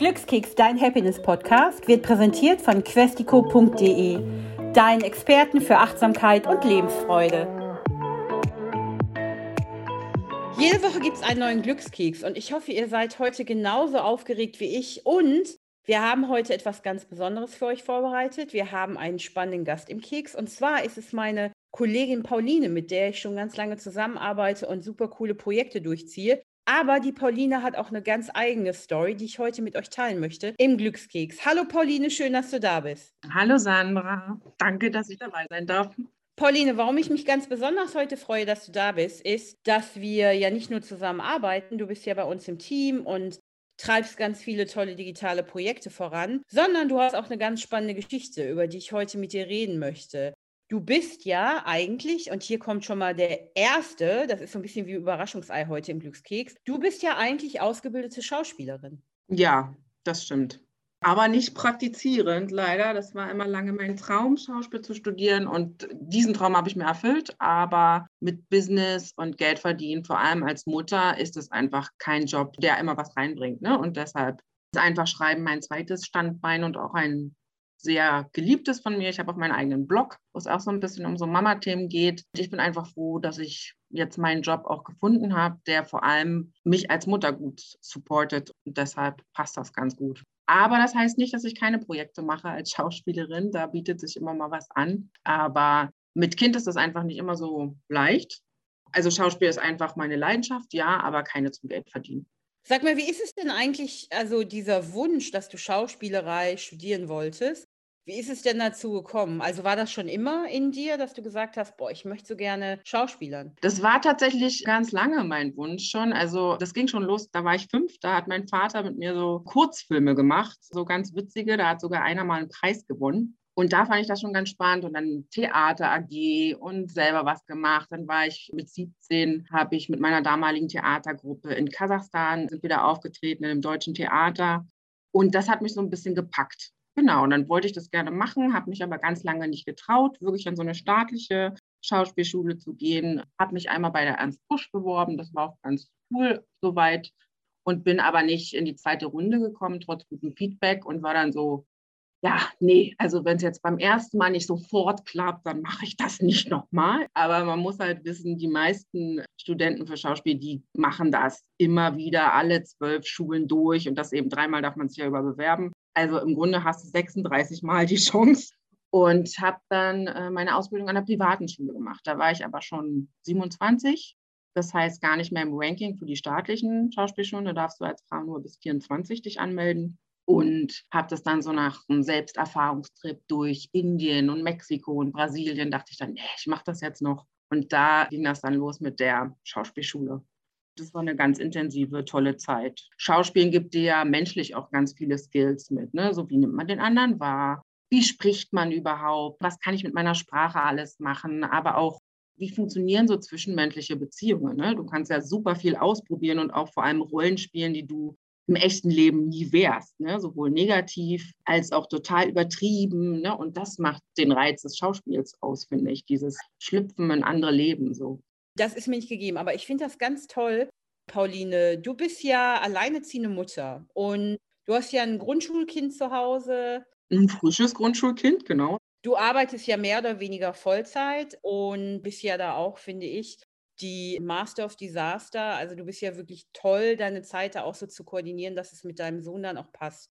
Glückskeks, dein Happiness-Podcast, wird präsentiert von questico.de, deinen Experten für Achtsamkeit und Lebensfreude. Jede Woche gibt es einen neuen Glückskeks und ich hoffe, ihr seid heute genauso aufgeregt wie ich. Und wir haben heute etwas ganz Besonderes für euch vorbereitet. Wir haben einen spannenden Gast im Keks und zwar ist es meine Kollegin Pauline, mit der ich schon ganz lange zusammenarbeite und super coole Projekte durchziehe. Aber die Pauline hat auch eine ganz eigene Story, die ich heute mit euch teilen möchte im Glückskeks. Hallo Pauline, schön, dass du da bist. Hallo Sandra, danke, dass ich dabei sein darf. Pauline, warum ich mich ganz besonders heute freue, dass du da bist, ist, dass wir ja nicht nur zusammen arbeiten, du bist ja bei uns im Team und treibst ganz viele tolle digitale Projekte voran, sondern du hast auch eine ganz spannende Geschichte, über die ich heute mit dir reden möchte. Du bist ja eigentlich, und hier kommt schon mal der erste, das ist so ein bisschen wie Überraschungsei heute im Glückskeks, du bist ja eigentlich ausgebildete Schauspielerin. Ja, das stimmt. Aber nicht praktizierend, leider. Das war immer lange mein Traum, Schauspiel zu studieren. Und diesen Traum habe ich mir erfüllt. Aber mit Business und Geld verdienen, vor allem als Mutter, ist es einfach kein Job, der immer was reinbringt. Ne? Und deshalb ist einfach Schreiben mein zweites Standbein und auch ein sehr geliebtes von mir. Ich habe auch meinen eigenen Blog, wo es auch so ein bisschen um so Mama-Themen geht. Ich bin einfach froh, dass ich jetzt meinen Job auch gefunden habe, der vor allem mich als Mutter gut supportet. Und deshalb passt das ganz gut. Aber das heißt nicht, dass ich keine Projekte mache als Schauspielerin. Da bietet sich immer mal was an. Aber mit Kind ist das einfach nicht immer so leicht. Also Schauspiel ist einfach meine Leidenschaft, ja, aber keine zum Geld verdienen. Sag mal, wie ist es denn eigentlich, also dieser Wunsch, dass du Schauspielerei studieren wolltest? Wie ist es denn dazu gekommen? Also war das schon immer in dir, dass du gesagt hast, boah, ich möchte so gerne Schauspielern? Das war tatsächlich ganz lange mein Wunsch schon. Also das ging schon los, da war ich fünf, da hat mein Vater mit mir so Kurzfilme gemacht, so ganz witzige, da hat sogar einer mal einen Preis gewonnen. Und da fand ich das schon ganz spannend und dann Theater AG und selber was gemacht. Dann war ich mit 17, habe ich mit meiner damaligen Theatergruppe in Kasachstan, sind wieder aufgetreten in einem deutschen Theater. Und das hat mich so ein bisschen gepackt. Genau, und dann wollte ich das gerne machen, habe mich aber ganz lange nicht getraut, wirklich an so eine staatliche Schauspielschule zu gehen. Habe mich einmal bei der Ernst Busch beworben, das war auch ganz cool soweit und bin aber nicht in die zweite Runde gekommen, trotz gutem Feedback und war dann so, ja, nee, also wenn es jetzt beim ersten Mal nicht sofort klappt, dann mache ich das nicht nochmal. Aber man muss halt wissen, die meisten Studenten für Schauspiel, die machen das immer wieder alle zwölf Schulen durch und das eben dreimal darf man sich ja überbewerben. Also im Grunde hast du 36 Mal die Chance. Und habe dann äh, meine Ausbildung an der privaten Schule gemacht. Da war ich aber schon 27. Das heißt gar nicht mehr im Ranking für die staatlichen Schauspielschulen. Da darfst du als Frau nur bis 24 dich anmelden. Und habe das dann so nach einem Selbsterfahrungstrip durch Indien und Mexiko und Brasilien, dachte ich dann, nee, ich mache das jetzt noch. Und da ging das dann los mit der Schauspielschule. Das war eine ganz intensive, tolle Zeit. Schauspielen gibt dir ja menschlich auch ganz viele Skills mit. Ne? So wie nimmt man den anderen wahr? Wie spricht man überhaupt? Was kann ich mit meiner Sprache alles machen? Aber auch, wie funktionieren so zwischenmenschliche Beziehungen? Ne? Du kannst ja super viel ausprobieren und auch vor allem Rollen spielen, die du im echten Leben nie wärst. Ne? Sowohl negativ als auch total übertrieben. Ne? Und das macht den Reiz des Schauspiels aus, finde ich. Dieses Schlüpfen in andere Leben so. Das ist mir nicht gegeben, aber ich finde das ganz toll, Pauline. Du bist ja alleineziehende Mutter und du hast ja ein Grundschulkind zu Hause. Ein frisches Grundschulkind, genau. Du arbeitest ja mehr oder weniger Vollzeit und bist ja da auch, finde ich, die Master of Disaster. Also du bist ja wirklich toll, deine Zeit da auch so zu koordinieren, dass es mit deinem Sohn dann auch passt.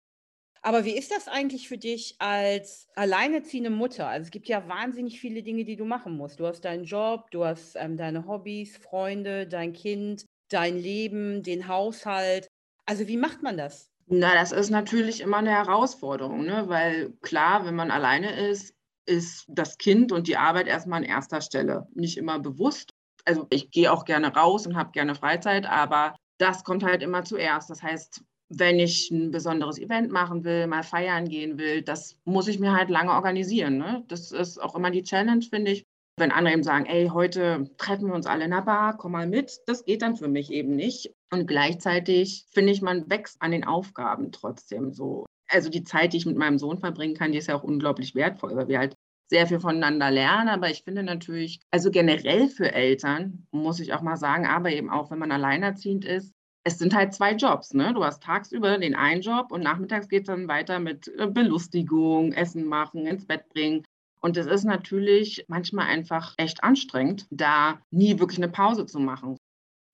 Aber wie ist das eigentlich für dich als alleinerziehende Mutter? Also es gibt ja wahnsinnig viele Dinge, die du machen musst. Du hast deinen Job, du hast ähm, deine Hobbys, Freunde, dein Kind, dein Leben, den Haushalt. Also wie macht man das? Na, das ist natürlich immer eine Herausforderung, ne? weil klar, wenn man alleine ist, ist das Kind und die Arbeit erstmal an erster Stelle. Nicht immer bewusst. Also ich gehe auch gerne raus und habe gerne Freizeit, aber das kommt halt immer zuerst. Das heißt, wenn ich ein besonderes Event machen will, mal feiern gehen will, das muss ich mir halt lange organisieren. Ne? Das ist auch immer die Challenge, finde ich. Wenn andere eben sagen, ey, heute treffen wir uns alle in der Bar, komm mal mit, das geht dann für mich eben nicht. Und gleichzeitig finde ich, man wächst an den Aufgaben trotzdem so. Also die Zeit, die ich mit meinem Sohn verbringen kann, die ist ja auch unglaublich wertvoll, weil wir halt sehr viel voneinander lernen. Aber ich finde natürlich, also generell für Eltern, muss ich auch mal sagen, aber eben auch, wenn man alleinerziehend ist, es sind halt zwei Jobs. Ne? Du hast tagsüber den einen Job und nachmittags geht es dann weiter mit äh, Belustigung, Essen machen, ins Bett bringen. Und es ist natürlich manchmal einfach echt anstrengend, da nie wirklich eine Pause zu machen.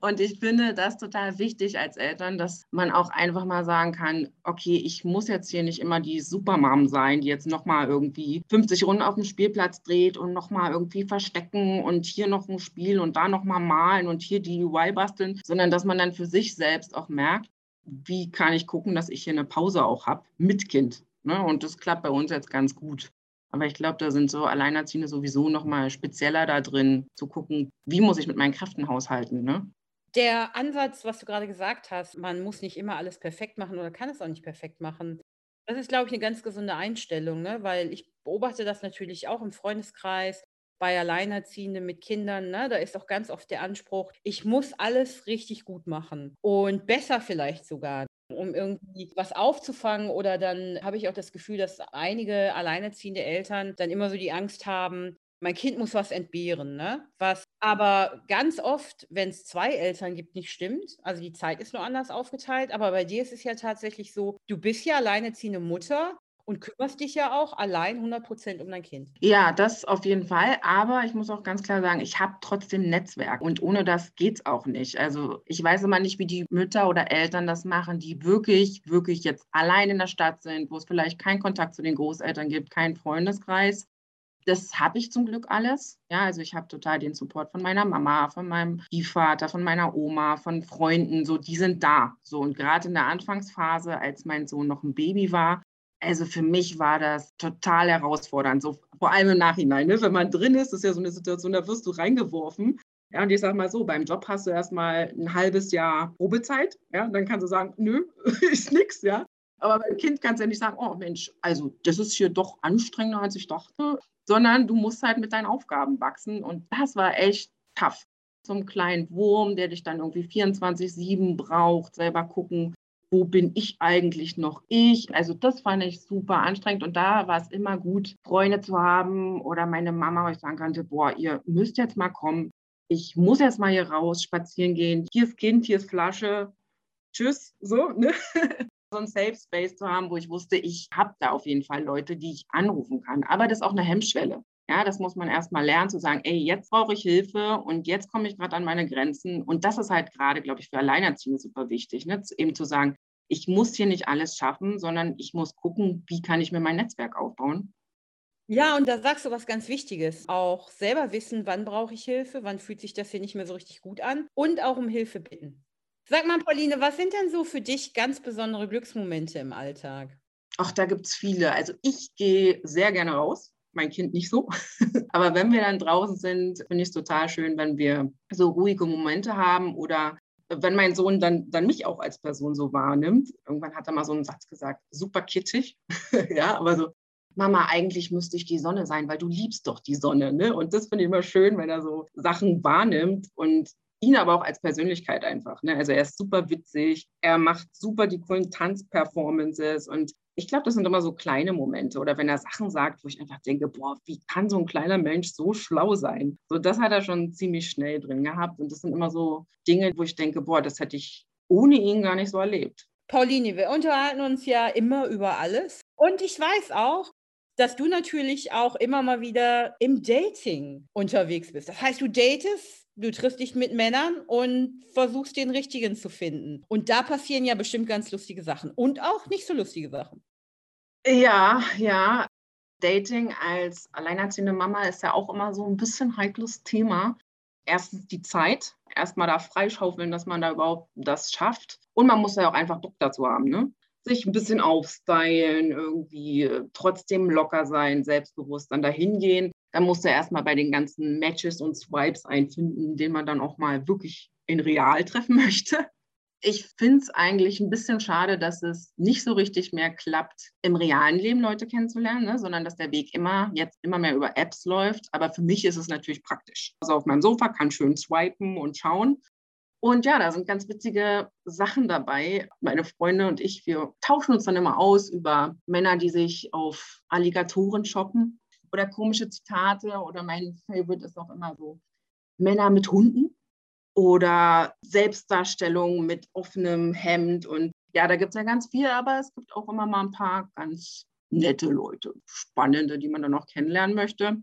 Und ich finde das total wichtig als Eltern, dass man auch einfach mal sagen kann, okay, ich muss jetzt hier nicht immer die Supermom sein, die jetzt nochmal irgendwie 50 Runden auf dem Spielplatz dreht und nochmal irgendwie verstecken und hier noch ein Spiel und da nochmal malen und hier die UI basteln, sondern dass man dann für sich selbst auch merkt, wie kann ich gucken, dass ich hier eine Pause auch habe mit Kind. Ne? Und das klappt bei uns jetzt ganz gut. Aber ich glaube, da sind so Alleinerziehende sowieso nochmal spezieller da drin, zu gucken, wie muss ich mit meinen Kräften haushalten. Ne? Der Ansatz, was du gerade gesagt hast, man muss nicht immer alles perfekt machen oder kann es auch nicht perfekt machen. Das ist, glaube ich, eine ganz gesunde Einstellung, ne? weil ich beobachte das natürlich auch im Freundeskreis bei Alleinerziehenden mit Kindern. Ne? Da ist auch ganz oft der Anspruch, ich muss alles richtig gut machen und besser vielleicht sogar um irgendwie was aufzufangen. Oder dann habe ich auch das Gefühl, dass einige alleinerziehende Eltern dann immer so die Angst haben, mein Kind muss was entbehren, ne? Was aber ganz oft, wenn es zwei Eltern gibt, nicht stimmt. Also die Zeit ist nur anders aufgeteilt, aber bei dir ist es ja tatsächlich so, du bist ja alleinerziehende Mutter und kümmerst dich ja auch allein 100 Prozent um dein Kind. Ja, das auf jeden Fall. Aber ich muss auch ganz klar sagen, ich habe trotzdem Netzwerk und ohne das geht es auch nicht. Also ich weiß immer nicht, wie die Mütter oder Eltern das machen, die wirklich, wirklich jetzt allein in der Stadt sind, wo es vielleicht keinen Kontakt zu den Großeltern gibt, keinen Freundeskreis das habe ich zum Glück alles. Ja, also ich habe total den Support von meiner Mama, von meinem Stiefvater, von meiner Oma, von Freunden. So, die sind da. So und gerade in der Anfangsphase, als mein Sohn noch ein Baby war, also für mich war das total herausfordernd. So vor allem im Nachhinein, ne? wenn man drin ist, ist ja so eine Situation, da wirst du reingeworfen. Ja, und ich sage mal so, beim Job hast du erstmal ein halbes Jahr Probezeit. Ja, und dann kannst du sagen, nö, ist nix, ja. Aber beim Kind kannst du ja nicht sagen, oh Mensch, also das ist hier doch anstrengender, als ich dachte sondern du musst halt mit deinen Aufgaben wachsen. Und das war echt tough. Zum kleinen Wurm, der dich dann irgendwie 24-7 braucht, selber gucken, wo bin ich eigentlich noch ich? Also das fand ich super anstrengend und da war es immer gut, Freunde zu haben oder meine Mama, wo ich sagen konnte, boah, ihr müsst jetzt mal kommen. Ich muss jetzt mal hier raus, spazieren gehen. Hier ist Kind, hier ist Flasche. Tschüss, so, ne? so einen Safe Space zu haben, wo ich wusste, ich habe da auf jeden Fall Leute, die ich anrufen kann. Aber das ist auch eine Hemmschwelle. Ja, das muss man erst mal lernen, zu sagen, ey, jetzt brauche ich Hilfe und jetzt komme ich gerade an meine Grenzen. Und das ist halt gerade, glaube ich, für Alleinerziehende super wichtig, ne? eben zu sagen, ich muss hier nicht alles schaffen, sondern ich muss gucken, wie kann ich mir mein Netzwerk aufbauen. Ja, und da sagst du was ganz Wichtiges. Auch selber wissen, wann brauche ich Hilfe, wann fühlt sich das hier nicht mehr so richtig gut an und auch um Hilfe bitten. Sag mal, Pauline, was sind denn so für dich ganz besondere Glücksmomente im Alltag? Ach, da gibt es viele. Also ich gehe sehr gerne raus, mein Kind nicht so. Aber wenn wir dann draußen sind, finde ich es total schön, wenn wir so ruhige Momente haben oder wenn mein Sohn dann, dann mich auch als Person so wahrnimmt. Irgendwann hat er mal so einen Satz gesagt, super kitschig. ja, aber so, Mama, eigentlich müsste ich die Sonne sein, weil du liebst doch die Sonne. Ne? Und das finde ich immer schön, wenn er so Sachen wahrnimmt. Und ihn aber auch als Persönlichkeit einfach. Ne? Also er ist super witzig, er macht super die coolen Tanzperformances und ich glaube, das sind immer so kleine Momente oder wenn er Sachen sagt, wo ich einfach denke, boah, wie kann so ein kleiner Mensch so schlau sein? So, das hat er schon ziemlich schnell drin gehabt und das sind immer so Dinge, wo ich denke, boah, das hätte ich ohne ihn gar nicht so erlebt. Pauline, wir unterhalten uns ja immer über alles und ich weiß auch, dass du natürlich auch immer mal wieder im Dating unterwegs bist. Das heißt, du datest Du triffst dich mit Männern und versuchst den richtigen zu finden. Und da passieren ja bestimmt ganz lustige Sachen und auch nicht so lustige Sachen. Ja, ja. Dating als alleinerziehende Mama ist ja auch immer so ein bisschen heikles Thema. Erstens die Zeit, erstmal da freischaufeln, dass man da überhaupt das schafft. Und man muss ja auch einfach Bock dazu haben, ne? Sich ein bisschen aufstylen, irgendwie trotzdem locker sein, selbstbewusst dann dahin gehen dann musst du erstmal bei den ganzen Matches und Swipes einfinden, den man dann auch mal wirklich in real treffen möchte. Ich finde es eigentlich ein bisschen schade, dass es nicht so richtig mehr klappt, im realen Leben Leute kennenzulernen, ne? sondern dass der Weg immer jetzt immer mehr über Apps läuft. Aber für mich ist es natürlich praktisch. Also auf meinem Sofa kann schön swipen und schauen. Und ja, da sind ganz witzige Sachen dabei. Meine Freunde und ich, wir tauschen uns dann immer aus über Männer, die sich auf Alligatoren shoppen oder komische Zitate oder mein Favorite ist auch immer so Männer mit Hunden. oder Selbstdarstellung mit offenem Hemd. Und ja, da gibt es ja ganz viel, aber es gibt auch immer mal ein paar ganz nette Leute, spannende, die man dann auch kennenlernen möchte.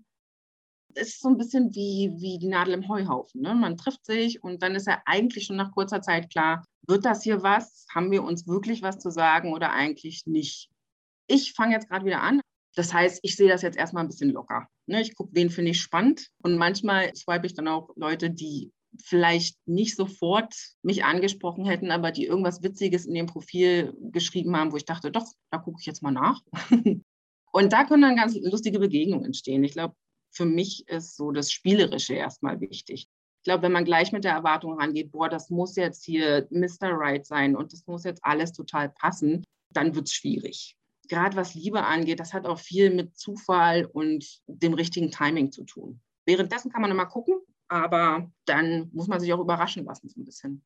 Es ist so ein bisschen wie, wie die Nadel im Heuhaufen. Ne? Man trifft sich und dann ist ja eigentlich schon nach kurzer Zeit klar, wird das hier was? Haben wir uns wirklich was zu sagen oder eigentlich nicht? Ich fange jetzt gerade wieder an. Das heißt, ich sehe das jetzt erstmal ein bisschen locker. Ne? Ich gucke, wen finde ich spannend. Und manchmal swipe ich dann auch Leute, die vielleicht nicht sofort mich angesprochen hätten, aber die irgendwas Witziges in dem Profil geschrieben haben, wo ich dachte, doch, da gucke ich jetzt mal nach. Und da können dann ganz lustige Begegnungen entstehen. Ich glaube, für mich ist so das Spielerische erstmal wichtig. Ich glaube, wenn man gleich mit der Erwartung rangeht, boah, das muss jetzt hier Mr. Right sein und das muss jetzt alles total passen, dann wird es schwierig. Gerade was Liebe angeht, das hat auch viel mit Zufall und dem richtigen Timing zu tun. Währenddessen kann man immer gucken, aber dann muss man sich auch überraschen lassen, so ein bisschen.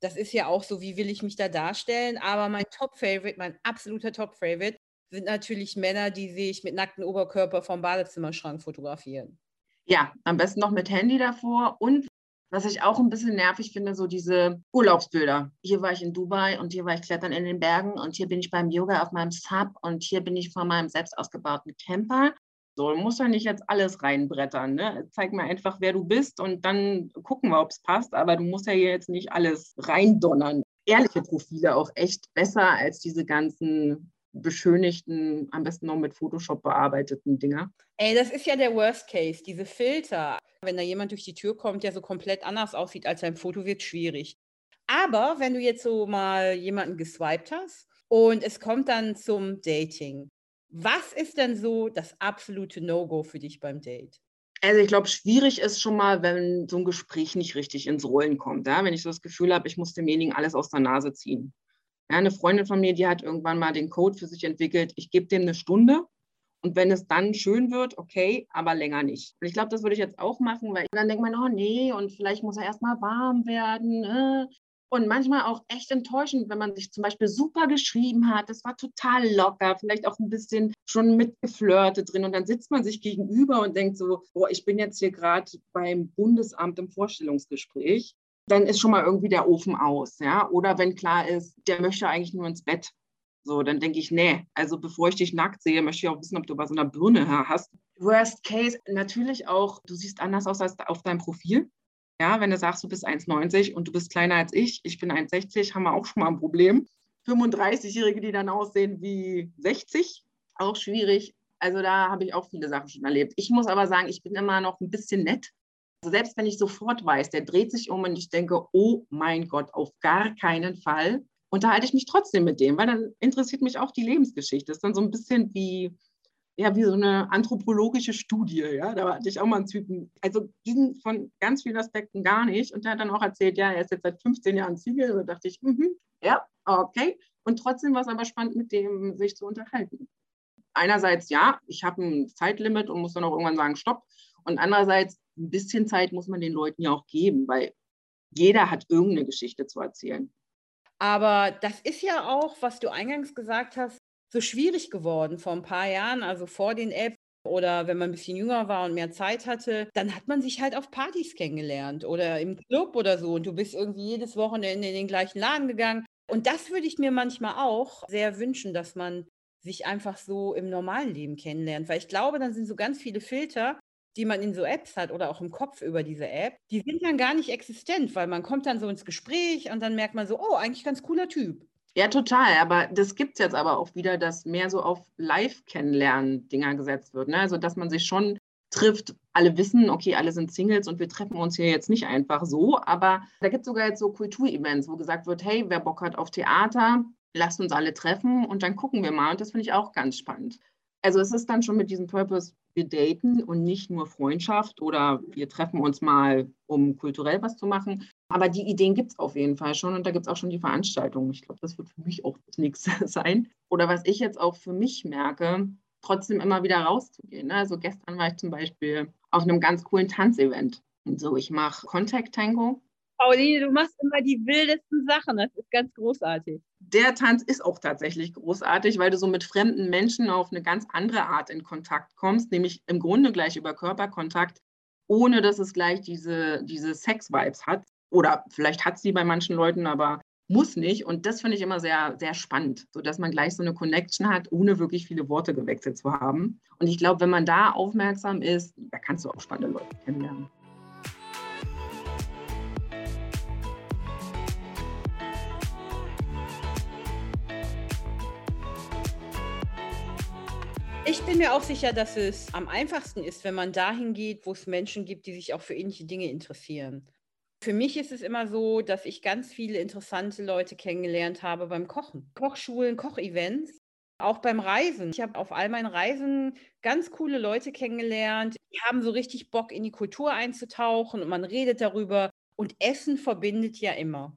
Das ist ja auch so, wie will ich mich da darstellen. Aber mein Top-Favorite, mein absoluter Top-Favorite, sind natürlich Männer, die sich mit nacktem Oberkörper vom Badezimmerschrank fotografieren. Ja, am besten noch mit Handy davor und was ich auch ein bisschen nervig finde, so diese Urlaubsbilder. Hier war ich in Dubai und hier war ich klettern in den Bergen und hier bin ich beim Yoga auf meinem Sub und hier bin ich vor meinem selbst ausgebauten Camper so, du musst ja nicht jetzt alles reinbrettern. Ne? Zeig mir einfach, wer du bist und dann gucken wir, ob es passt. Aber du musst ja hier jetzt nicht alles reindonnern. Ehrliche Profile auch echt besser als diese ganzen beschönigten, am besten noch mit Photoshop bearbeiteten Dinger. Ey, das ist ja der Worst Case, diese Filter. Wenn da jemand durch die Tür kommt, der so komplett anders aussieht als sein Foto, wird schwierig. Aber wenn du jetzt so mal jemanden geswiped hast und es kommt dann zum Dating, was ist denn so das absolute No-Go für dich beim Date? Also ich glaube, schwierig ist schon mal, wenn so ein Gespräch nicht richtig ins Rollen kommt. Ja? Wenn ich so das Gefühl habe, ich muss demjenigen alles aus der Nase ziehen. Ja, eine Freundin von mir, die hat irgendwann mal den Code für sich entwickelt, ich gebe dem eine Stunde und wenn es dann schön wird, okay, aber länger nicht. Und ich glaube, das würde ich jetzt auch machen, weil dann denkt man, oh nee, und vielleicht muss er erstmal warm werden. Äh. Und manchmal auch echt enttäuschend, wenn man sich zum Beispiel super geschrieben hat. Das war total locker, vielleicht auch ein bisschen schon mitgeflirtet drin. Und dann sitzt man sich gegenüber und denkt so, boah, ich bin jetzt hier gerade beim Bundesamt im Vorstellungsgespräch. Dann ist schon mal irgendwie der Ofen aus, ja. Oder wenn klar ist, der möchte eigentlich nur ins Bett. So, dann denke ich, nee, also bevor ich dich nackt sehe, möchte ich auch wissen, ob du was in der Birne hast. Worst case, natürlich auch, du siehst anders aus als auf deinem Profil. Ja, wenn du sagst, du bist 1,90 und du bist kleiner als ich, ich bin 1,60, haben wir auch schon mal ein Problem. 35-Jährige, die dann aussehen wie 60, auch schwierig. Also da habe ich auch viele Sachen schon erlebt. Ich muss aber sagen, ich bin immer noch ein bisschen nett. Also selbst wenn ich sofort weiß, der dreht sich um und ich denke, oh mein Gott, auf gar keinen Fall, unterhalte ich mich trotzdem mit dem, weil dann interessiert mich auch die Lebensgeschichte. Das ist dann so ein bisschen wie, ja, wie so eine anthropologische Studie, ja. Da hatte ich auch mal einen Typen, also ging von ganz vielen Aspekten gar nicht. Und der hat dann auch erzählt, ja, er ist jetzt seit 15 Jahren. Und da dachte ich, mhm, ja, okay. Und trotzdem war es aber spannend, mit dem sich zu unterhalten. Einerseits, ja, ich habe ein Zeitlimit und muss dann auch irgendwann sagen, stopp. Und andererseits, ein bisschen Zeit muss man den Leuten ja auch geben, weil jeder hat irgendeine Geschichte zu erzählen. Aber das ist ja auch, was du eingangs gesagt hast, so schwierig geworden vor ein paar Jahren, also vor den Apps oder wenn man ein bisschen jünger war und mehr Zeit hatte, dann hat man sich halt auf Partys kennengelernt oder im Club oder so und du bist irgendwie jedes Wochenende in den gleichen Laden gegangen. Und das würde ich mir manchmal auch sehr wünschen, dass man sich einfach so im normalen Leben kennenlernt, weil ich glaube, dann sind so ganz viele Filter, die man in so Apps hat oder auch im Kopf über diese App, die sind dann gar nicht existent, weil man kommt dann so ins Gespräch und dann merkt man so, oh, eigentlich ganz cooler Typ. Ja, total. Aber das gibt es jetzt aber auch wieder, dass mehr so auf Live-Kennenlernen-Dinger gesetzt wird. Ne? Also, dass man sich schon trifft. Alle wissen, okay, alle sind Singles und wir treffen uns hier jetzt nicht einfach so. Aber da gibt es sogar jetzt so Kulturevents, wo gesagt wird, hey, wer Bock hat auf Theater, lasst uns alle treffen und dann gucken wir mal. Und das finde ich auch ganz spannend. Also es ist dann schon mit diesem Purpose, wir daten und nicht nur Freundschaft oder wir treffen uns mal, um kulturell was zu machen. Aber die Ideen gibt es auf jeden Fall schon und da gibt es auch schon die Veranstaltungen. Ich glaube, das wird für mich auch das nächste sein. Oder was ich jetzt auch für mich merke, trotzdem immer wieder rauszugehen. Ne? Also gestern war ich zum Beispiel auf einem ganz coolen Tanzevent. Und so, ich mache Contact Tango Pauline, du machst immer die wildesten Sachen. Das ist ganz großartig. Der Tanz ist auch tatsächlich großartig, weil du so mit fremden Menschen auf eine ganz andere Art in Kontakt kommst, nämlich im Grunde gleich über Körperkontakt, ohne dass es gleich diese, diese Sex-Vibes hat. Oder vielleicht hat sie bei manchen Leuten, aber muss nicht. Und das finde ich immer sehr, sehr spannend, sodass man gleich so eine Connection hat, ohne wirklich viele Worte gewechselt zu haben. Und ich glaube, wenn man da aufmerksam ist, da kannst du auch spannende Leute kennenlernen. Ich bin mir auch sicher, dass es am einfachsten ist, wenn man dahin geht, wo es Menschen gibt, die sich auch für ähnliche Dinge interessieren. Für mich ist es immer so, dass ich ganz viele interessante Leute kennengelernt habe beim Kochen. Kochschulen, Kochevents, auch beim Reisen. Ich habe auf all meinen Reisen ganz coole Leute kennengelernt. Die haben so richtig Bock, in die Kultur einzutauchen und man redet darüber. Und Essen verbindet ja immer.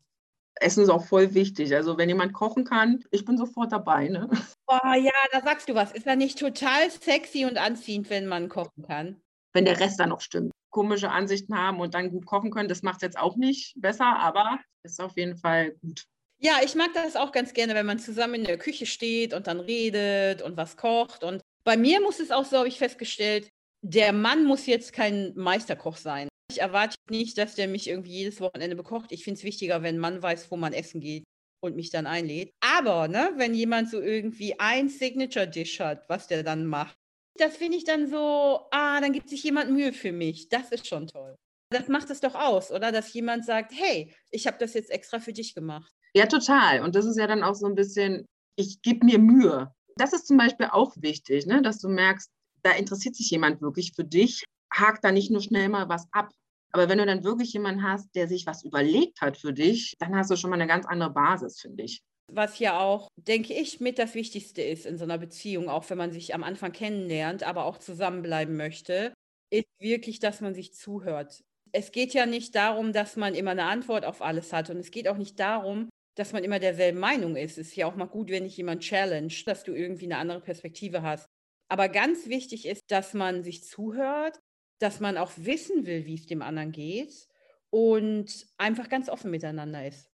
Essen ist auch voll wichtig. Also wenn jemand kochen kann, ich bin sofort dabei. Ne? Oh ja, da sagst du was. Ist da nicht total sexy und anziehend, wenn man kochen kann? Wenn der Rest dann noch stimmt komische Ansichten haben und dann gut kochen können. Das macht es jetzt auch nicht besser, aber ist auf jeden Fall gut. Ja, ich mag das auch ganz gerne, wenn man zusammen in der Küche steht und dann redet und was kocht. Und bei mir muss es auch so, habe ich festgestellt, der Mann muss jetzt kein Meisterkoch sein. Ich erwarte nicht, dass der mich irgendwie jedes Wochenende bekocht. Ich finde es wichtiger, wenn ein Mann weiß, wo man essen geht und mich dann einlädt. Aber ne, wenn jemand so irgendwie ein Signature-Dish hat, was der dann macht, das finde ich dann so, ah, dann gibt sich jemand Mühe für mich. Das ist schon toll. Das macht es doch aus, oder? Dass jemand sagt, hey, ich habe das jetzt extra für dich gemacht. Ja, total. Und das ist ja dann auch so ein bisschen, ich gebe mir Mühe. Das ist zum Beispiel auch wichtig, ne? dass du merkst, da interessiert sich jemand wirklich für dich. Hakt da nicht nur schnell mal was ab. Aber wenn du dann wirklich jemanden hast, der sich was überlegt hat für dich, dann hast du schon mal eine ganz andere Basis, finde ich was ja auch, denke ich, mit das Wichtigste ist in so einer Beziehung, auch wenn man sich am Anfang kennenlernt, aber auch zusammenbleiben möchte, ist wirklich, dass man sich zuhört. Es geht ja nicht darum, dass man immer eine Antwort auf alles hat und es geht auch nicht darum, dass man immer derselben Meinung ist. Es ist ja auch mal gut, wenn dich jemand challenge, dass du irgendwie eine andere Perspektive hast. Aber ganz wichtig ist, dass man sich zuhört, dass man auch wissen will, wie es dem anderen geht und einfach ganz offen miteinander ist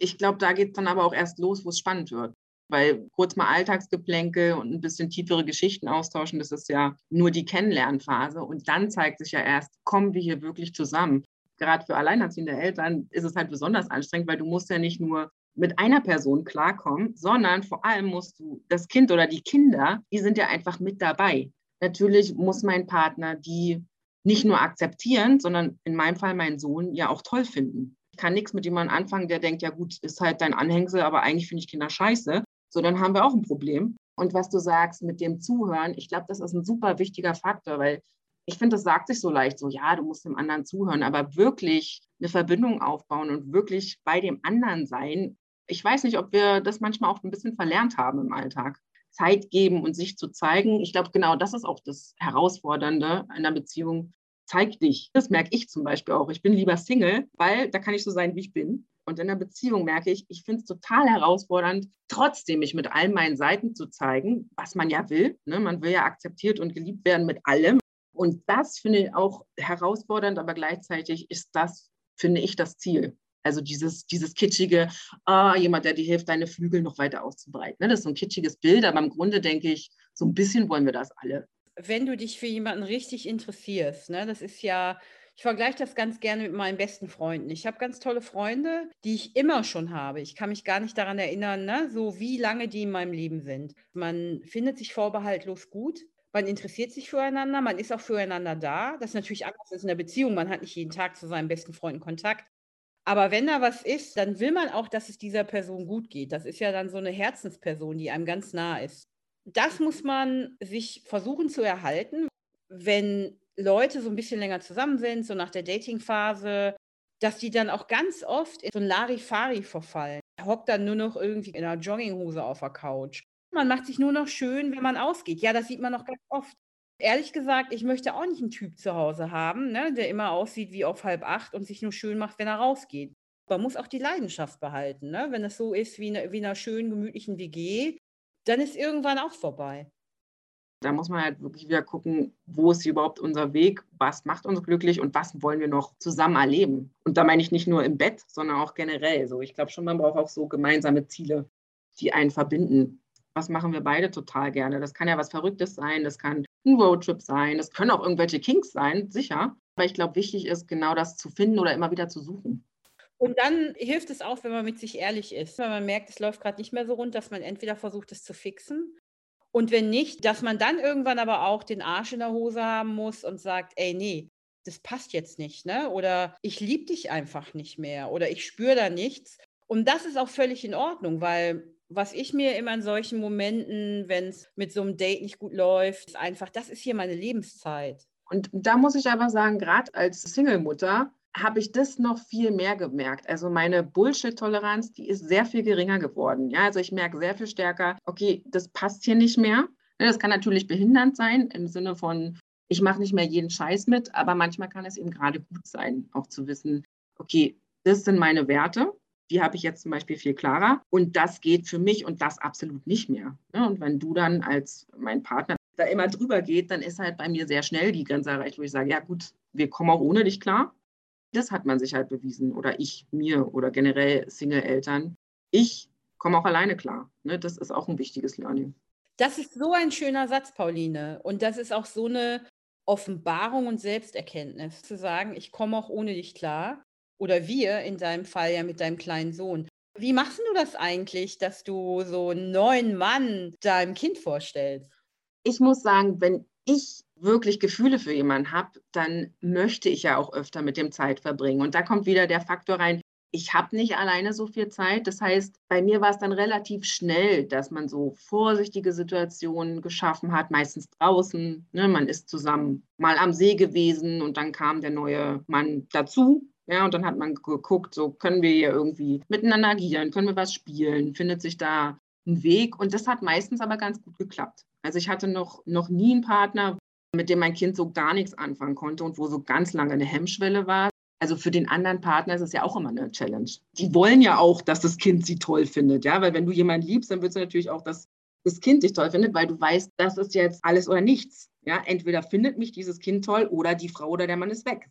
ich glaube, da geht es dann aber auch erst los, wo es spannend wird. Weil kurz mal Alltagsgeplänkel und ein bisschen tiefere Geschichten austauschen, das ist ja nur die Kennenlernphase. Und dann zeigt sich ja erst, kommen wir hier wirklich zusammen. Gerade für alleinerziehende Eltern ist es halt besonders anstrengend, weil du musst ja nicht nur mit einer Person klarkommen, sondern vor allem musst du das Kind oder die Kinder, die sind ja einfach mit dabei. Natürlich muss mein Partner die nicht nur akzeptieren, sondern in meinem Fall meinen Sohn ja auch toll finden kann nichts mit jemandem anfangen, der denkt, ja gut, ist halt dein Anhängsel, aber eigentlich finde ich Kinder scheiße. So, dann haben wir auch ein Problem. Und was du sagst mit dem Zuhören, ich glaube, das ist ein super wichtiger Faktor, weil ich finde, das sagt sich so leicht, so ja, du musst dem anderen zuhören, aber wirklich eine Verbindung aufbauen und wirklich bei dem anderen sein. Ich weiß nicht, ob wir das manchmal auch ein bisschen verlernt haben im Alltag. Zeit geben und sich zu zeigen. Ich glaube, genau das ist auch das Herausfordernde einer Beziehung, zeig dich. Das merke ich zum Beispiel auch. Ich bin lieber Single, weil da kann ich so sein, wie ich bin. Und in der Beziehung merke ich, ich finde es total herausfordernd, trotzdem mich mit all meinen Seiten zu zeigen, was man ja will. Ne? Man will ja akzeptiert und geliebt werden mit allem. Und das finde ich auch herausfordernd, aber gleichzeitig ist das, finde ich, das Ziel. Also dieses, dieses kitschige, ah, jemand, der dir hilft, deine Flügel noch weiter auszubreiten. Ne? Das ist so ein kitschiges Bild, aber im Grunde denke ich, so ein bisschen wollen wir das alle wenn du dich für jemanden richtig interessierst, ne, das ist ja, ich vergleiche das ganz gerne mit meinen besten Freunden. Ich habe ganz tolle Freunde, die ich immer schon habe. Ich kann mich gar nicht daran erinnern, ne, so wie lange die in meinem Leben sind. Man findet sich vorbehaltlos gut. Man interessiert sich füreinander, man ist auch füreinander da. Das ist natürlich anders als in der Beziehung. Man hat nicht jeden Tag zu seinen besten Freunden Kontakt. Aber wenn da was ist, dann will man auch, dass es dieser Person gut geht. Das ist ja dann so eine Herzensperson, die einem ganz nah ist das muss man sich versuchen zu erhalten, wenn Leute so ein bisschen länger zusammen sind, so nach der Dating-Phase, dass die dann auch ganz oft in so ein Larifari verfallen. Hockt dann nur noch irgendwie in einer Jogginghose auf der Couch. Man macht sich nur noch schön, wenn man ausgeht. Ja, das sieht man noch ganz oft. Ehrlich gesagt, ich möchte auch nicht einen Typ zu Hause haben, ne, der immer aussieht wie auf halb acht und sich nur schön macht, wenn er rausgeht. Man muss auch die Leidenschaft behalten. Ne? Wenn es so ist wie in, in einer schönen, gemütlichen WG, dann ist irgendwann auch vorbei. Da muss man halt wirklich wieder gucken, wo ist überhaupt unser Weg, was macht uns glücklich und was wollen wir noch zusammen erleben. Und da meine ich nicht nur im Bett, sondern auch generell. So, ich glaube schon, man braucht auch so gemeinsame Ziele, die einen verbinden. Was machen wir beide total gerne? Das kann ja was Verrücktes sein, das kann ein Roadtrip sein, das können auch irgendwelche Kinks sein, sicher. Aber ich glaube, wichtig ist, genau das zu finden oder immer wieder zu suchen. Und dann hilft es auch, wenn man mit sich ehrlich ist. Wenn man merkt, es läuft gerade nicht mehr so rund, dass man entweder versucht, es zu fixen. Und wenn nicht, dass man dann irgendwann aber auch den Arsch in der Hose haben muss und sagt, ey, nee, das passt jetzt nicht, ne? Oder ich liebe dich einfach nicht mehr oder ich spüre da nichts. Und das ist auch völlig in Ordnung, weil was ich mir immer in solchen Momenten, wenn es mit so einem Date nicht gut läuft, ist einfach, das ist hier meine Lebenszeit. Und da muss ich aber sagen, gerade als Single-Mutter habe ich das noch viel mehr gemerkt. Also meine Bullshit-Toleranz, die ist sehr viel geringer geworden. Ja, also ich merke sehr viel stärker, okay, das passt hier nicht mehr. Ne, das kann natürlich behindernd sein im Sinne von, ich mache nicht mehr jeden Scheiß mit, aber manchmal kann es eben gerade gut sein, auch zu wissen, okay, das sind meine Werte die habe ich jetzt zum Beispiel viel klarer. Und das geht für mich und das absolut nicht mehr. Ne? Und wenn du dann als mein Partner da immer drüber geht, dann ist halt bei mir sehr schnell die Grenze erreicht, wo ich sage, ja gut, wir kommen auch ohne dich klar. Das hat man sich halt bewiesen. Oder ich, mir oder generell Single-Eltern. Ich komme auch alleine klar. Ne? Das ist auch ein wichtiges Learning. Das ist so ein schöner Satz, Pauline. Und das ist auch so eine Offenbarung und Selbsterkenntnis, zu sagen, ich komme auch ohne dich klar. Oder wir in deinem Fall ja mit deinem kleinen Sohn. Wie machst du das eigentlich, dass du so einen neuen Mann deinem Kind vorstellst? Ich muss sagen, wenn ich wirklich Gefühle für jemanden habe, dann möchte ich ja auch öfter mit dem Zeit verbringen. Und da kommt wieder der Faktor rein, ich habe nicht alleine so viel Zeit. Das heißt, bei mir war es dann relativ schnell, dass man so vorsichtige Situationen geschaffen hat, meistens draußen. Ne? Man ist zusammen mal am See gewesen und dann kam der neue Mann dazu. Ja, und dann hat man geguckt, so können wir hier irgendwie miteinander agieren, können wir was spielen, findet sich da ein Weg. Und das hat meistens aber ganz gut geklappt. Also ich hatte noch, noch nie einen Partner, mit dem mein Kind so gar nichts anfangen konnte und wo so ganz lange eine Hemmschwelle war. Also für den anderen Partner ist es ja auch immer eine Challenge. Die wollen ja auch, dass das Kind sie toll findet, ja, weil wenn du jemanden liebst, dann willst du natürlich auch, dass das Kind dich toll findet, weil du weißt, das ist jetzt alles oder nichts. Ja, entweder findet mich dieses Kind toll oder die Frau oder der Mann ist weg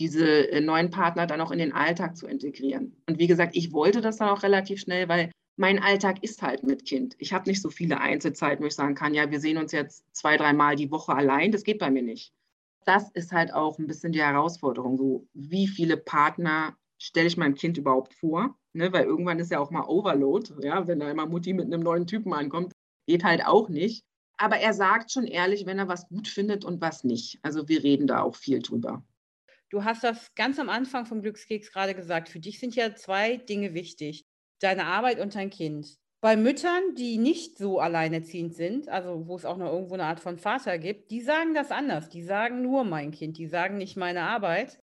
diese äh, neuen Partner dann auch in den Alltag zu integrieren. Und wie gesagt, ich wollte das dann auch relativ schnell, weil mein Alltag ist halt mit Kind. Ich habe nicht so viele Einzelzeiten, wo ich sagen kann, ja, wir sehen uns jetzt zwei, dreimal die Woche allein. Das geht bei mir nicht. Das ist halt auch ein bisschen die Herausforderung. So, wie viele Partner stelle ich meinem Kind überhaupt vor? Ne, weil irgendwann ist ja auch mal Overload, ja, wenn da immer Mutti mit einem neuen Typen ankommt, geht halt auch nicht. Aber er sagt schon ehrlich, wenn er was gut findet und was nicht. Also wir reden da auch viel drüber. Du hast das ganz am Anfang vom Glückskeks gerade gesagt. Für dich sind ja zwei Dinge wichtig. Deine Arbeit und dein Kind. Bei Müttern, die nicht so alleinerziehend sind, also wo es auch noch irgendwo eine Art von Vater gibt, die sagen das anders. Die sagen nur mein Kind. Die sagen nicht meine Arbeit,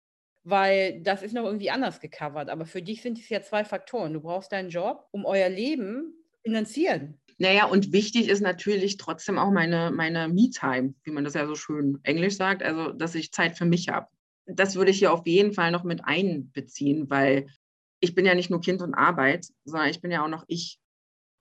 weil das ist noch irgendwie anders gecovert. Aber für dich sind es ja zwei Faktoren. Du brauchst deinen Job, um euer Leben finanzieren. Naja, und wichtig ist natürlich trotzdem auch meine, meine Me-Time, wie man das ja so schön englisch sagt, also dass ich Zeit für mich habe das würde ich hier auf jeden Fall noch mit einbeziehen, weil ich bin ja nicht nur Kind und Arbeit, sondern ich bin ja auch noch ich.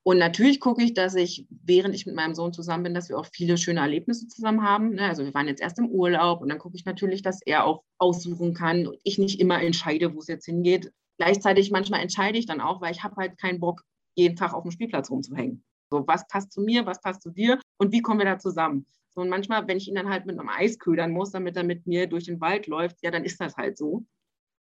Und natürlich gucke ich, dass ich, während ich mit meinem Sohn zusammen bin, dass wir auch viele schöne Erlebnisse zusammen haben. Ne? Also wir waren jetzt erst im Urlaub und dann gucke ich natürlich, dass er auch aussuchen kann und ich nicht immer entscheide, wo es jetzt hingeht. Gleichzeitig manchmal entscheide ich dann auch, weil ich habe halt keinen Bock, jeden Tag auf dem Spielplatz rumzuhängen. So, was passt zu mir, was passt zu dir und wie kommen wir da zusammen? So, und manchmal, wenn ich ihn dann halt mit einem Eis ködern muss, damit er mit mir durch den Wald läuft, ja, dann ist das halt so.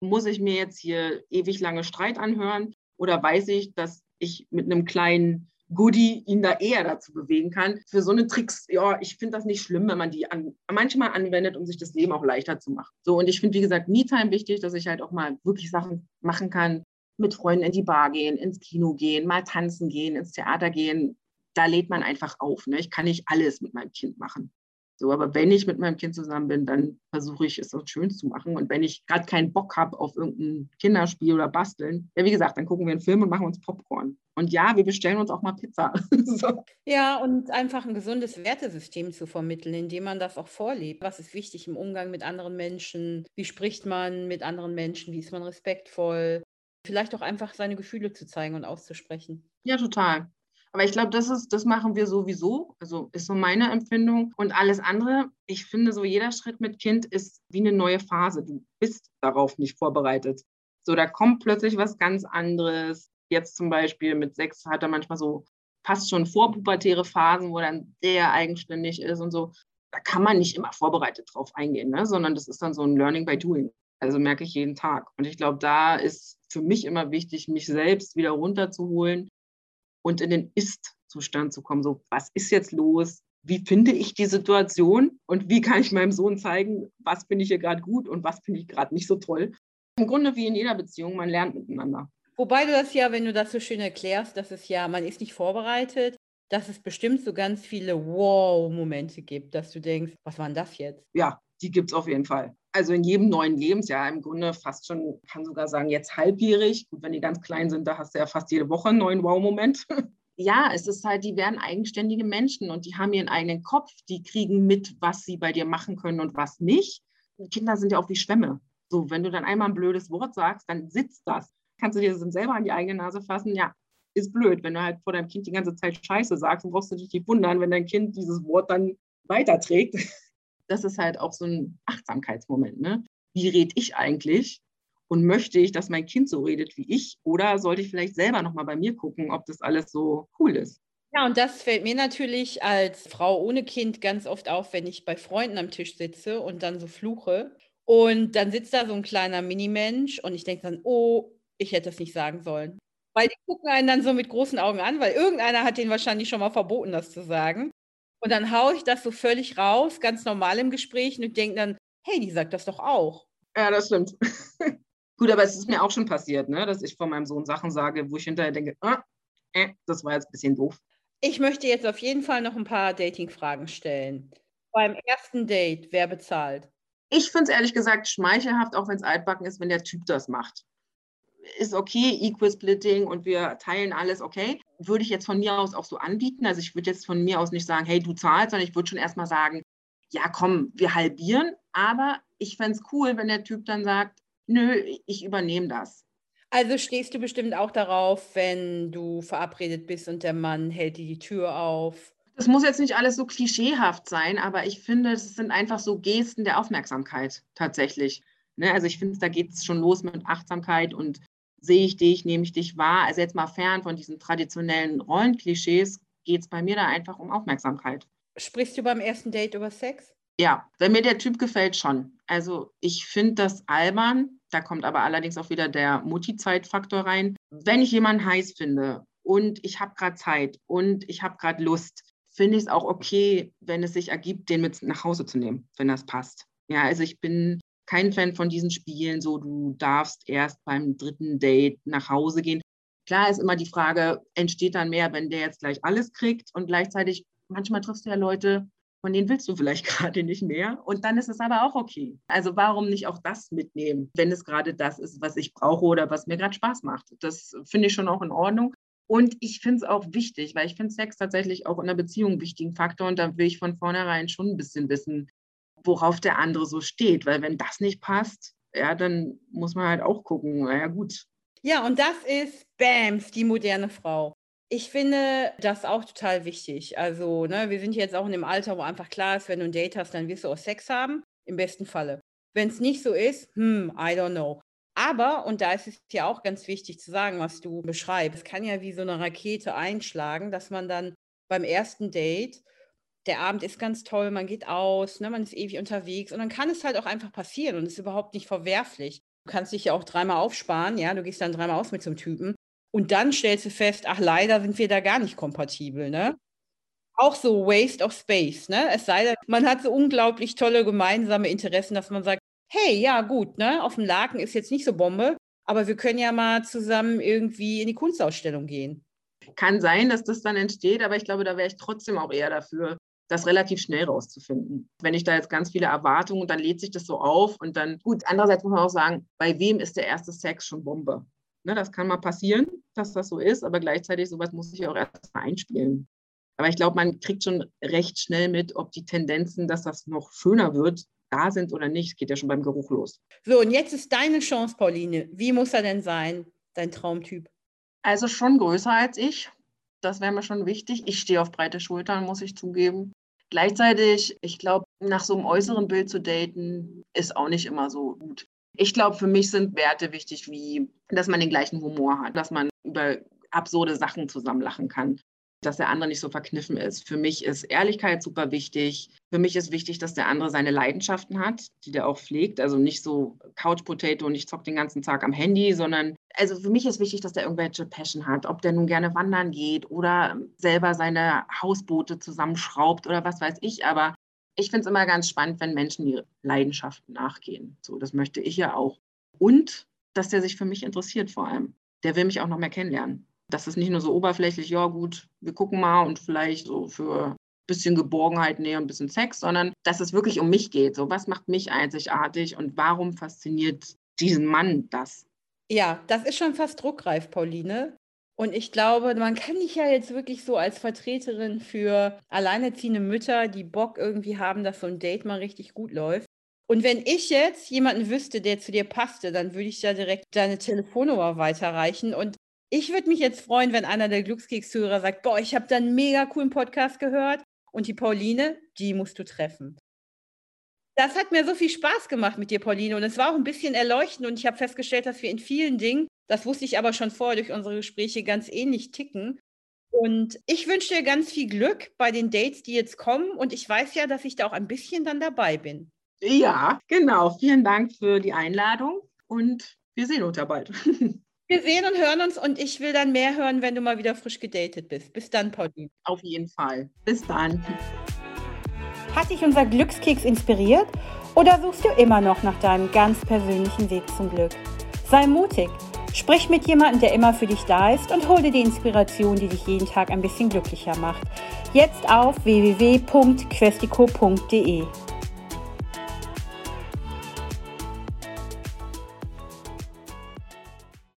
Muss ich mir jetzt hier ewig lange Streit anhören oder weiß ich, dass ich mit einem kleinen Goodie ihn da eher dazu bewegen kann. Für so eine Tricks, ja, ich finde das nicht schlimm, wenn man die an, manchmal anwendet, um sich das Leben auch leichter zu machen. So, und ich finde, wie gesagt, Me-Time wichtig, dass ich halt auch mal wirklich Sachen machen kann, mit Freunden in die Bar gehen, ins Kino gehen, mal tanzen gehen, ins Theater gehen, da lädt man einfach auf. Ne? Ich kann nicht alles mit meinem Kind machen. So, aber wenn ich mit meinem Kind zusammen bin, dann versuche ich es auch schön zu machen. Und wenn ich gerade keinen Bock habe auf irgendein Kinderspiel oder Basteln, ja, wie gesagt, dann gucken wir einen Film und machen uns Popcorn. Und ja, wir bestellen uns auch mal Pizza. so. Ja, und einfach ein gesundes Wertesystem zu vermitteln, indem man das auch vorlebt. Was ist wichtig im Umgang mit anderen Menschen? Wie spricht man mit anderen Menschen? Wie ist man respektvoll? Vielleicht auch einfach seine Gefühle zu zeigen und auszusprechen. Ja, total. Aber ich glaube, das ist, das machen wir sowieso. Also ist so meine Empfindung. Und alles andere, ich finde, so jeder Schritt mit Kind ist wie eine neue Phase. Du bist darauf nicht vorbereitet. So, da kommt plötzlich was ganz anderes. Jetzt zum Beispiel mit sechs hat er manchmal so fast schon vorpubertäre Phasen, wo er dann sehr eigenständig ist und so. Da kann man nicht immer vorbereitet drauf eingehen, ne? sondern das ist dann so ein Learning by Doing. Also merke ich jeden Tag. Und ich glaube, da ist für mich immer wichtig, mich selbst wieder runterzuholen und in den Ist-Zustand zu kommen. So, was ist jetzt los? Wie finde ich die Situation und wie kann ich meinem Sohn zeigen, was finde ich hier gerade gut und was finde ich gerade nicht so toll? Im Grunde wie in jeder Beziehung, man lernt miteinander. Wobei du das ja, wenn du das so schön erklärst, dass es ja, man ist nicht vorbereitet, dass es bestimmt so ganz viele Wow-Momente gibt, dass du denkst, was war denn das jetzt? Ja, die gibt es auf jeden Fall. Also in jedem neuen Lebensjahr im Grunde fast schon, kann sogar sagen, jetzt halbjährig. Gut, wenn die ganz klein sind, da hast du ja fast jede Woche einen neuen Wow-Moment. ja, es ist halt, die werden eigenständige Menschen und die haben ihren eigenen Kopf, die kriegen mit, was sie bei dir machen können und was nicht. Kinder sind ja auch wie Schwämme. So, wenn du dann einmal ein blödes Wort sagst, dann sitzt das. Kannst du dir das selber an die eigene Nase fassen? Ja, ist blöd. Wenn du halt vor deinem Kind die ganze Zeit Scheiße sagst, dann brauchst du dich nicht wundern, wenn dein Kind dieses Wort dann weiterträgt. Das ist halt auch so ein Achtsamkeitsmoment. Ne? Wie rede ich eigentlich? Und möchte ich, dass mein Kind so redet wie ich? Oder sollte ich vielleicht selber nochmal bei mir gucken, ob das alles so cool ist? Ja, und das fällt mir natürlich als Frau ohne Kind ganz oft auf, wenn ich bei Freunden am Tisch sitze und dann so fluche. Und dann sitzt da so ein kleiner Minimensch und ich denke dann, oh, ich hätte das nicht sagen sollen. Weil die gucken einen dann so mit großen Augen an, weil irgendeiner hat denen wahrscheinlich schon mal verboten, das zu sagen. Und dann haue ich das so völlig raus, ganz normal im Gespräch und denke dann, hey, die sagt das doch auch. Ja, das stimmt. Gut, aber es ist mir auch schon passiert, ne, dass ich von meinem Sohn Sachen sage, wo ich hinterher denke, ah, äh, das war jetzt ein bisschen doof. Ich möchte jetzt auf jeden Fall noch ein paar Dating-Fragen stellen. Beim ersten Date, wer bezahlt? Ich finde es ehrlich gesagt schmeichelhaft, auch wenn es altbacken ist, wenn der Typ das macht ist okay, Equal Splitting und wir teilen alles, okay. Würde ich jetzt von mir aus auch so anbieten. Also ich würde jetzt von mir aus nicht sagen, hey, du zahlst, sondern ich würde schon erstmal sagen, ja, komm, wir halbieren. Aber ich fände es cool, wenn der Typ dann sagt, nö, ich übernehme das. Also stehst du bestimmt auch darauf, wenn du verabredet bist und der Mann hält dir die Tür auf. Das muss jetzt nicht alles so klischeehaft sein, aber ich finde, es sind einfach so Gesten der Aufmerksamkeit tatsächlich. Ne? Also ich finde, da geht es schon los mit Achtsamkeit und sehe ich dich, nehme ich dich wahr. Also jetzt mal fern von diesen traditionellen Rollenklischees geht es bei mir da einfach um Aufmerksamkeit. Sprichst du beim ersten Date über Sex? Ja, wenn mir der Typ gefällt, schon. Also ich finde das albern, da kommt aber allerdings auch wieder der Mutti-Zeit-Faktor rein. Wenn ich jemanden heiß finde und ich habe gerade Zeit und ich habe gerade Lust, finde ich es auch okay, wenn es sich ergibt, den mit nach Hause zu nehmen, wenn das passt. Ja, also ich bin kein Fan von diesen Spielen, so du darfst erst beim dritten Date nach Hause gehen. Klar ist immer die Frage, entsteht dann mehr, wenn der jetzt gleich alles kriegt und gleichzeitig, manchmal triffst du ja Leute, von denen willst du vielleicht gerade nicht mehr. Und dann ist es aber auch okay. Also warum nicht auch das mitnehmen, wenn es gerade das ist, was ich brauche oder was mir gerade Spaß macht. Das finde ich schon auch in Ordnung. Und ich finde es auch wichtig, weil ich finde Sex tatsächlich auch in einer Beziehung einen wichtigen Faktor. Und da will ich von vornherein schon ein bisschen wissen, worauf der andere so steht. Weil wenn das nicht passt, ja, dann muss man halt auch gucken, naja gut. Ja, und das ist Bams, die moderne Frau. Ich finde das auch total wichtig. Also, ne, wir sind jetzt auch in dem Alter, wo einfach klar ist, wenn du ein Date hast, dann wirst du auch Sex haben, im besten Falle. Wenn es nicht so ist, hm, I don't know. Aber, und da ist es ja auch ganz wichtig zu sagen, was du beschreibst, es kann ja wie so eine Rakete einschlagen, dass man dann beim ersten Date der Abend ist ganz toll, man geht aus, ne, man ist ewig unterwegs und dann kann es halt auch einfach passieren und ist überhaupt nicht verwerflich. Du kannst dich ja auch dreimal aufsparen, ja, du gehst dann dreimal aus mit so einem Typen und dann stellst du fest, ach leider sind wir da gar nicht kompatibel, ne? Auch so Waste of Space, ne? Es sei denn, man hat so unglaublich tolle gemeinsame Interessen, dass man sagt, hey, ja gut, ne, auf dem Laken ist jetzt nicht so Bombe, aber wir können ja mal zusammen irgendwie in die Kunstausstellung gehen. Kann sein, dass das dann entsteht, aber ich glaube, da wäre ich trotzdem auch eher dafür, das relativ schnell rauszufinden. Wenn ich da jetzt ganz viele Erwartungen, dann lädt sich das so auf und dann, gut, andererseits muss man auch sagen, bei wem ist der erste Sex schon Bombe? Ne, das kann mal passieren, dass das so ist, aber gleichzeitig sowas muss ich auch erst mal einspielen. Aber ich glaube, man kriegt schon recht schnell mit, ob die Tendenzen, dass das noch schöner wird, da sind oder nicht. Es geht ja schon beim Geruch los. So, und jetzt ist deine Chance, Pauline. Wie muss er denn sein, dein Traumtyp? Also schon größer als ich. Das wäre mir schon wichtig. Ich stehe auf breite Schultern, muss ich zugeben. Gleichzeitig, ich glaube, nach so einem äußeren Bild zu daten, ist auch nicht immer so gut. Ich glaube, für mich sind Werte wichtig, wie, dass man den gleichen Humor hat, dass man über absurde Sachen zusammen lachen kann. Dass der andere nicht so verkniffen ist. Für mich ist Ehrlichkeit super wichtig. Für mich ist wichtig, dass der andere seine Leidenschaften hat, die der auch pflegt. Also nicht so Couch Potato und ich zock den ganzen Tag am Handy, sondern also für mich ist wichtig, dass der irgendwelche Passion hat, ob der nun gerne wandern geht oder selber seine Hausboote zusammenschraubt oder was weiß ich. Aber ich finde es immer ganz spannend, wenn Menschen die Leidenschaften nachgehen. So, das möchte ich ja auch. Und dass der sich für mich interessiert vor allem. Der will mich auch noch mehr kennenlernen. Das ist nicht nur so oberflächlich, ja gut, wir gucken mal und vielleicht so für ein bisschen Geborgenheit, Nähe und ein bisschen Sex, sondern dass es wirklich um mich geht. So, was macht mich einzigartig und warum fasziniert diesen Mann das? Ja, das ist schon fast druckreif, Pauline. Und ich glaube, man kann dich ja jetzt wirklich so als Vertreterin für alleinerziehende Mütter, die Bock irgendwie haben, dass so ein Date mal richtig gut läuft. Und wenn ich jetzt jemanden wüsste, der zu dir passte, dann würde ich da direkt deine Telefonnummer weiterreichen. Und ich würde mich jetzt freuen, wenn einer der Glückskeks-Hörer sagt, boah, ich habe da einen mega coolen Podcast gehört und die Pauline, die musst du treffen. Das hat mir so viel Spaß gemacht mit dir, Pauline, und es war auch ein bisschen erleuchtend und ich habe festgestellt, dass wir in vielen Dingen, das wusste ich aber schon vorher durch unsere Gespräche, ganz ähnlich ticken. Und ich wünsche dir ganz viel Glück bei den Dates, die jetzt kommen und ich weiß ja, dass ich da auch ein bisschen dann dabei bin. Ja, genau. Vielen Dank für die Einladung und wir sehen uns ja bald. Wir sehen und hören uns und ich will dann mehr hören, wenn du mal wieder frisch gedatet bist. Bis dann, Pauline. Auf jeden Fall. Bis dann. Hat dich unser Glückskeks inspiriert oder suchst du immer noch nach deinem ganz persönlichen Weg zum Glück? Sei mutig. Sprich mit jemandem, der immer für dich da ist und hol dir die Inspiration, die dich jeden Tag ein bisschen glücklicher macht. Jetzt auf www.questico.de.